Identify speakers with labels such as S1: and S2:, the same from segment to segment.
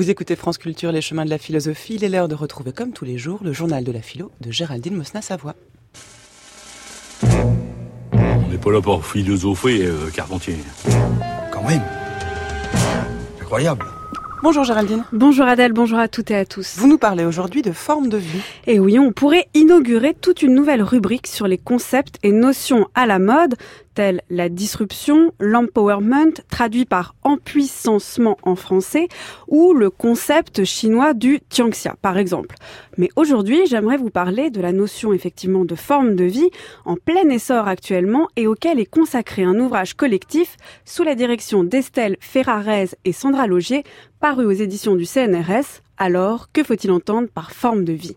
S1: Vous écoutez France Culture, les chemins de la philosophie. Il est l'heure de retrouver, comme tous les jours, le journal de la philo de Géraldine Mosna-Savoie.
S2: On n'est pas là pour philosopher, euh, Carpentier.
S3: Quand même. Incroyable.
S1: Bonjour Géraldine.
S4: Bonjour Adèle, bonjour à toutes et à tous.
S1: Vous nous parlez aujourd'hui de forme de vie.
S4: Et oui, on pourrait inaugurer toute une nouvelle rubrique sur les concepts et notions à la mode, tels la disruption, l'empowerment, traduit par empuissancement en français, ou le concept chinois du tianxia, par exemple. Mais aujourd'hui, j'aimerais vous parler de la notion effectivement de forme de vie en plein essor actuellement et auquel est consacré un ouvrage collectif sous la direction d'Estelle Ferrarez et Sandra Logier, paru aux éditions du CNRS. Alors, que faut-il entendre par forme de vie?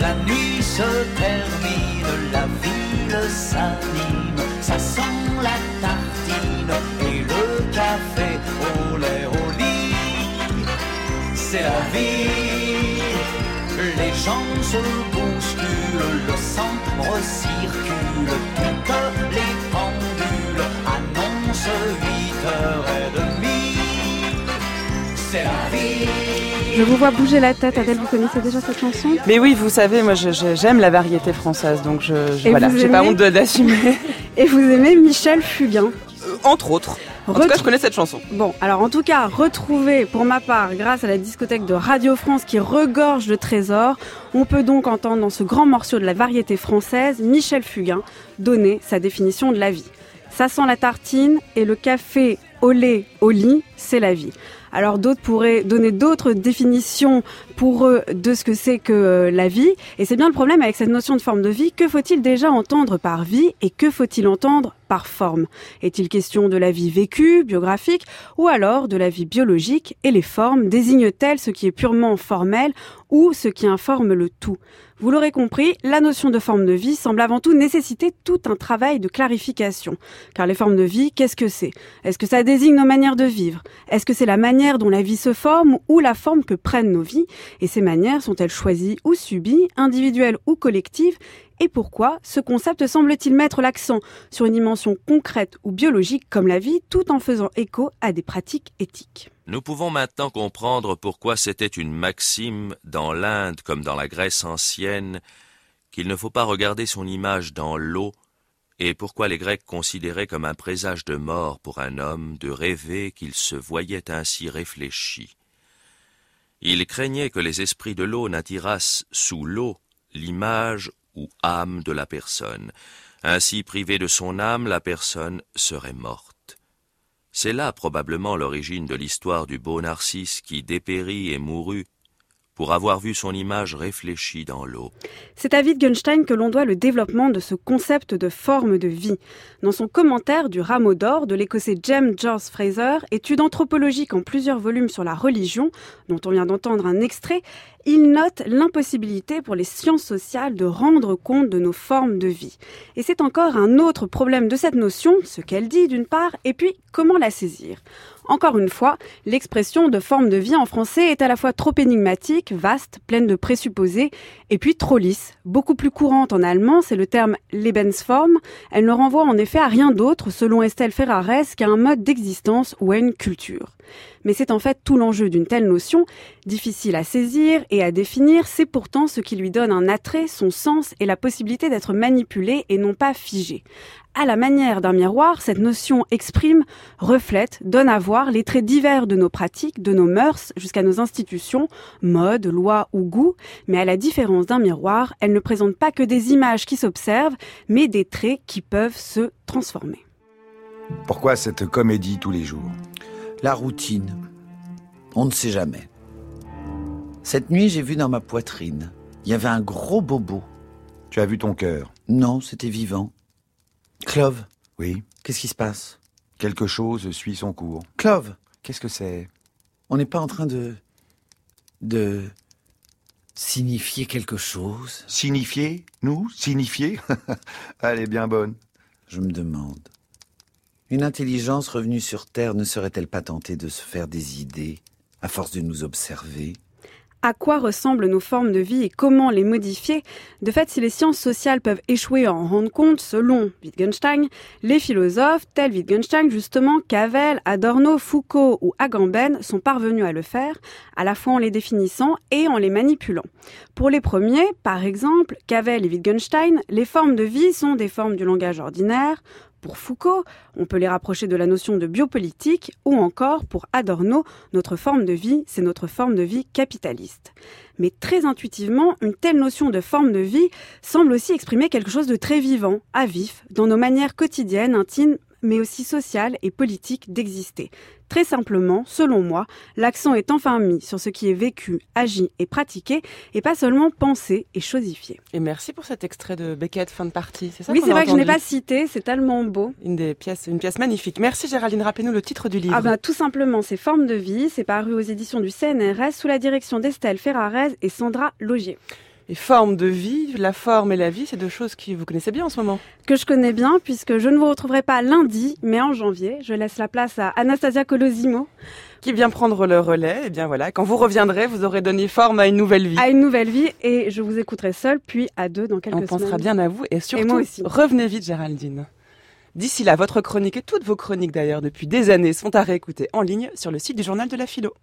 S5: La nuit se termine, la ville s'anime, ça sent la tartine et le café au lait au lit. C'est la vie, les gens se bousculent, le sang recircule,
S4: Je vous vois bouger la tête. Adèle, vous connaissez déjà cette chanson?
S1: Mais oui, vous savez, moi j'aime la variété française, donc je, voilà, j'ai pas
S4: aimez
S1: honte d'assumer.
S4: Et vous aimez Michel Fugain?
S1: Euh, Entre autres. En tout cas, je connais cette chanson.
S4: Bon, alors en tout cas, retrouvé pour ma part grâce à la discothèque de Radio France qui regorge de trésors, on peut donc entendre dans ce grand morceau de la variété française Michel Fugain donner sa définition de la vie. Ça sent la tartine et le café au lait au lit, c'est la vie. Alors d'autres pourraient donner d'autres définitions pour eux de ce que c'est que euh, la vie. Et c'est bien le problème avec cette notion de forme de vie. Que faut-il déjà entendre par vie et que faut-il entendre par forme? Est-il question de la vie vécue, biographique, ou alors de la vie biologique Et les formes désignent-elles ce qui est purement formel ou ce qui informe le tout? Vous l'aurez compris, la notion de forme de vie semble avant tout nécessiter tout un travail de clarification. Car les formes de vie, qu'est-ce que c'est? Est-ce que ça désigne nos manières de vivre? Est-ce que c'est la manière dont la vie se forme ou la forme que prennent nos vies. Et ces manières sont-elles choisies ou subies, individuelles ou collectives? Et pourquoi ce concept semble-t-il mettre l'accent sur une dimension concrète ou biologique comme la vie tout en faisant écho à des pratiques éthiques?
S6: Nous pouvons maintenant comprendre pourquoi c'était une maxime dans l'Inde comme dans la Grèce ancienne qu'il ne faut pas regarder son image dans l'eau et pourquoi les Grecs considéraient comme un présage de mort pour un homme de rêver qu'il se voyait ainsi réfléchi. Ils craignaient que les esprits de l'eau n'attirassent sous l'eau l'image ou âme de la personne. Ainsi privée de son âme, la personne serait morte. C'est là probablement l'origine de l'histoire du beau Narcisse qui dépérit et mourut pour avoir vu son image réfléchie dans l'eau.
S4: C'est à Wittgenstein que l'on doit le développement de ce concept de forme de vie. Dans son commentaire du Rameau d'or de l'écossais James George Fraser, étude anthropologique en plusieurs volumes sur la religion, dont on vient d'entendre un extrait, il note l'impossibilité pour les sciences sociales de rendre compte de nos formes de vie. Et c'est encore un autre problème de cette notion, ce qu'elle dit d'une part, et puis comment la saisir. Encore une fois, l'expression de forme de vie en français est à la fois trop énigmatique, vaste, pleine de présupposés, et puis trop lisse. Beaucoup plus courante en allemand, c'est le terme Lebensform. Elle ne renvoie en effet à rien d'autre, selon Estelle Ferrares, qu'à un mode d'existence ou à une culture. Mais c'est en fait tout l'enjeu d'une telle notion, difficile à saisir et à définir, c'est pourtant ce qui lui donne un attrait, son sens et la possibilité d'être manipulée et non pas figée. À la manière d'un miroir, cette notion exprime, reflète, donne à voir les traits divers de nos pratiques, de nos mœurs, jusqu'à nos institutions, mode, loi ou goût, mais à la différence d'un miroir, elle ne présente pas que des images qui s'observent, mais des traits qui peuvent se transformer.
S3: Pourquoi cette comédie tous les jours?
S7: La routine. On ne sait jamais. Cette nuit, j'ai vu dans ma poitrine. Il y avait un gros bobo.
S3: Tu as vu ton cœur?
S7: Non, c'était vivant. Clove,
S3: Oui.
S7: qu'est-ce qui se passe?
S3: Quelque chose suit son cours.
S7: Clove,
S3: Qu'est-ce que c'est?
S7: On n'est pas en train de. de. signifier quelque chose?
S3: Signifier? Nous? Signifier? Elle est bien bonne.
S7: Je me demande. Une intelligence revenue sur Terre ne serait-elle pas tentée de se faire des idées à force de nous observer?
S4: À quoi ressemblent nos formes de vie et comment les modifier? De fait, si les sciences sociales peuvent échouer à en rendre compte, selon Wittgenstein, les philosophes tels Wittgenstein, justement, Cavell, Adorno, Foucault ou Agamben sont parvenus à le faire, à la fois en les définissant et en les manipulant. Pour les premiers, par exemple, Cavell et Wittgenstein, les formes de vie sont des formes du langage ordinaire, pour Foucault, on peut les rapprocher de la notion de biopolitique ou encore pour Adorno, notre forme de vie, c'est notre forme de vie capitaliste. Mais très intuitivement, une telle notion de forme de vie semble aussi exprimer quelque chose de très vivant, à vif, dans nos manières quotidiennes, intimes, mais aussi sociales et politiques d'exister. Très simplement, selon moi, l'accent est enfin mis sur ce qui est vécu, agi et pratiqué, et pas seulement pensé et chosifié.
S1: Et merci pour cet extrait de Beckett, fin de partie. C'est ça
S4: Oui, c'est vrai que je n'ai pas cité, c'est tellement beau.
S1: Une des pièces, une pièce magnifique. Merci Géraldine. Rappelez-nous le titre du livre.
S4: Ah bah tout simplement, c'est Forme de vie, c'est paru aux éditions du CNRS sous la direction d'Estelle Ferrarez et Sandra Logier.
S1: Et forme de vie, la forme et la vie, c'est deux choses que vous connaissez bien en ce moment.
S4: Que je connais bien puisque je ne vous retrouverai pas lundi, mais en janvier. Je laisse la place à Anastasia Colosimo.
S1: Qui vient prendre le relais. Et bien voilà, quand vous reviendrez, vous aurez donné forme à une nouvelle vie.
S4: À une nouvelle vie et je vous écouterai seule, puis à deux dans quelques
S1: On pensera bien à vous et surtout,
S4: moi aussi.
S1: revenez vite Géraldine. D'ici là, votre chronique et toutes vos chroniques d'ailleurs depuis des années sont à réécouter en ligne sur le site du journal de la philo.